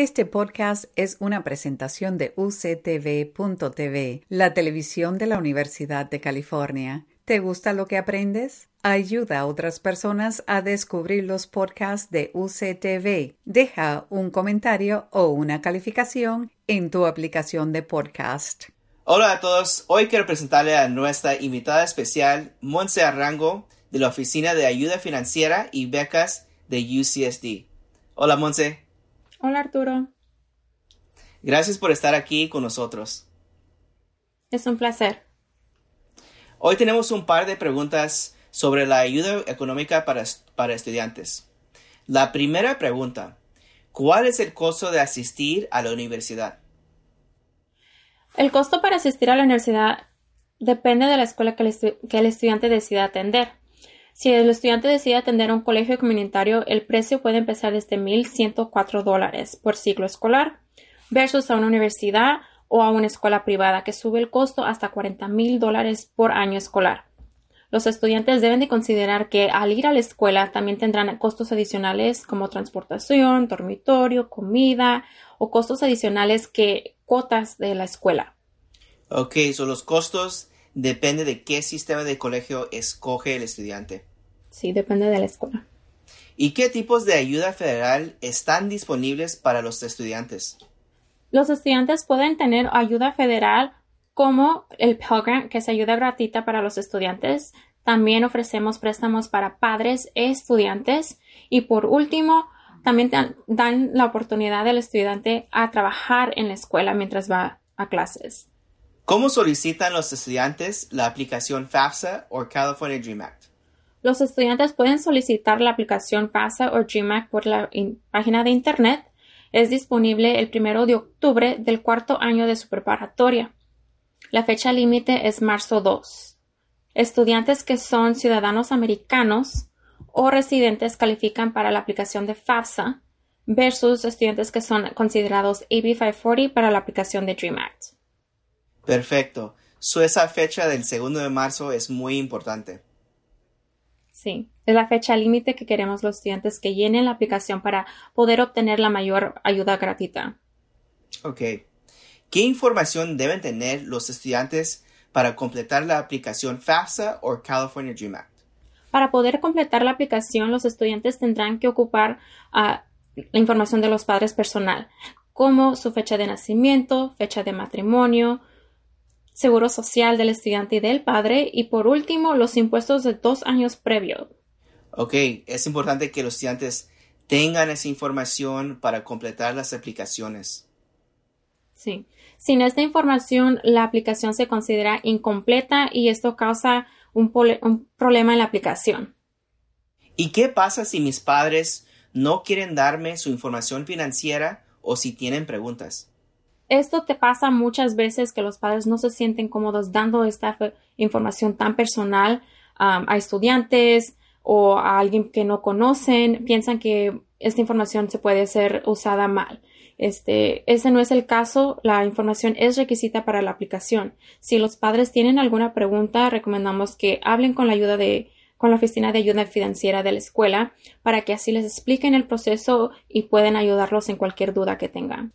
Este podcast es una presentación de UCTV.tv, la televisión de la Universidad de California. ¿Te gusta lo que aprendes? Ayuda a otras personas a descubrir los podcasts de UCTV. Deja un comentario o una calificación en tu aplicación de podcast. Hola a todos, hoy quiero presentarle a nuestra invitada especial, Monse Arrango, de la Oficina de Ayuda Financiera y Becas de UCSD. Hola Monse. Hola Arturo. Gracias por estar aquí con nosotros. Es un placer. Hoy tenemos un par de preguntas sobre la ayuda económica para, para estudiantes. La primera pregunta, ¿cuál es el costo de asistir a la universidad? El costo para asistir a la universidad depende de la escuela que el, que el estudiante decida atender. Si el estudiante decide atender un colegio comunitario, el precio puede empezar desde 1.104 dólares por ciclo escolar versus a una universidad o a una escuela privada que sube el costo hasta 40.000 dólares por año escolar. Los estudiantes deben de considerar que al ir a la escuela también tendrán costos adicionales como transportación, dormitorio, comida o costos adicionales que cuotas de la escuela. Ok, son los costos depende de qué sistema de colegio escoge el estudiante. Sí, depende de la escuela. ¿Y qué tipos de ayuda federal están disponibles para los estudiantes? Los estudiantes pueden tener ayuda federal como el Pell Grant, que es ayuda gratuita para los estudiantes. También ofrecemos préstamos para padres e estudiantes. Y por último, también dan la oportunidad del estudiante a trabajar en la escuela mientras va a clases. ¿Cómo solicitan los estudiantes la aplicación FAFSA o California Dream Act? Los estudiantes pueden solicitar la aplicación FAFSA o Dream Act por la página de Internet. Es disponible el primero de octubre del cuarto año de su preparatoria. La fecha límite es marzo 2. Estudiantes que son ciudadanos americanos o residentes califican para la aplicación de FAFSA versus estudiantes que son considerados AB 540 para la aplicación de Dream Act. Perfecto. So, esa fecha del segundo de marzo es muy importante. Sí, es la fecha límite que queremos los estudiantes que llenen la aplicación para poder obtener la mayor ayuda gratuita. Ok. ¿Qué información deben tener los estudiantes para completar la aplicación FAFSA o California Dream Act? Para poder completar la aplicación, los estudiantes tendrán que ocupar ah, la información de los padres personal, como su fecha de nacimiento, fecha de matrimonio, seguro social del estudiante y del padre y por último los impuestos de dos años previos. Ok, es importante que los estudiantes tengan esa información para completar las aplicaciones. Sí, sin esta información la aplicación se considera incompleta y esto causa un, un problema en la aplicación. ¿Y qué pasa si mis padres no quieren darme su información financiera o si tienen preguntas? Esto te pasa muchas veces que los padres no se sienten cómodos dando esta información tan personal a estudiantes o a alguien que no conocen, piensan que esta información se puede ser usada mal. Este, ese no es el caso. La información es requisita para la aplicación. Si los padres tienen alguna pregunta, recomendamos que hablen con la ayuda de, con la oficina de ayuda financiera de la escuela para que así les expliquen el proceso y pueden ayudarlos en cualquier duda que tengan.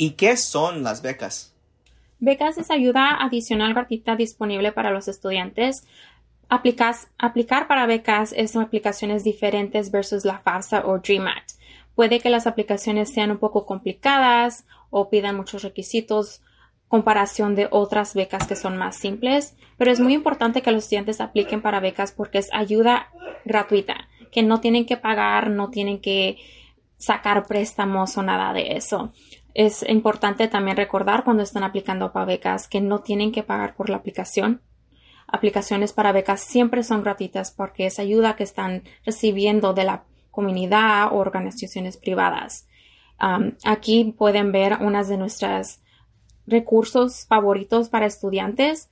¿Y qué son las becas? Becas es ayuda adicional gratuita disponible para los estudiantes. aplicar para becas es aplicaciones diferentes versus la FAFSA o DreamAct. Puede que las aplicaciones sean un poco complicadas o pidan muchos requisitos comparación de otras becas que son más simples, pero es muy importante que los estudiantes apliquen para becas porque es ayuda gratuita, que no tienen que pagar, no tienen que sacar préstamos o nada de eso. Es importante también recordar cuando están aplicando para becas que no tienen que pagar por la aplicación. Aplicaciones para becas siempre son gratuitas porque es ayuda que están recibiendo de la comunidad o organizaciones privadas. aquí pueden ver unas de nuestros recursos favoritos para estudiantes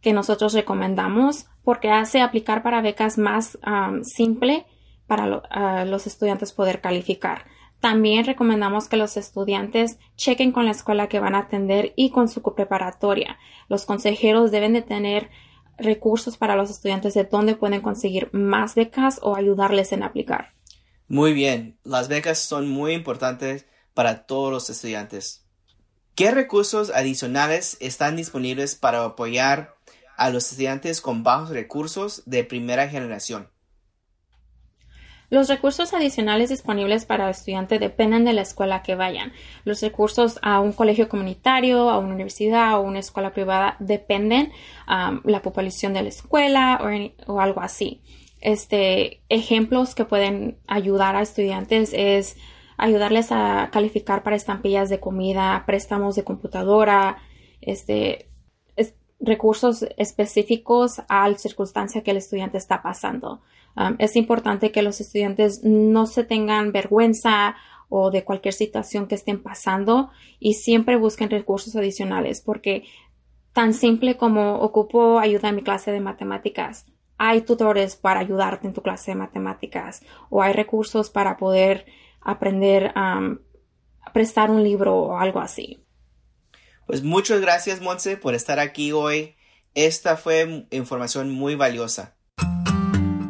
que nosotros recomendamos porque hace aplicar para becas más simple para los estudiantes poder calificar. También recomendamos que los estudiantes chequen con la escuela que van a atender y con su preparatoria. Los consejeros deben de tener recursos para los estudiantes de dónde pueden conseguir más becas o ayudarles en aplicar. Muy bien, las becas son muy importantes para todos los estudiantes. ¿Qué recursos adicionales están disponibles para apoyar a los estudiantes con bajos recursos de primera generación? Los recursos adicionales disponibles para el estudiante dependen de la escuela que vayan. Los recursos a un colegio comunitario, a una universidad o una escuela privada dependen um, la población de la escuela o, algo así. Este, ejemplos que pueden ayudar a estudiantes es ayudarles a calificar para estampillas de comida, préstamos de computadora, este, recursos específicos a la circunstancia que el estudiante está pasando. Es importante que los estudiantes no se tengan vergüenza o de cualquier situación que estén pasando y siempre busquen recursos adicionales porque tan simple como ocupo ayuda en mi clase de matemáticas, hay tutores para ayudarte en tu clase de matemáticas o hay recursos para poder aprender a prestar un libro o algo así. Pues muchas gracias, Monse, por estar aquí hoy. Esta fue información muy valiosa.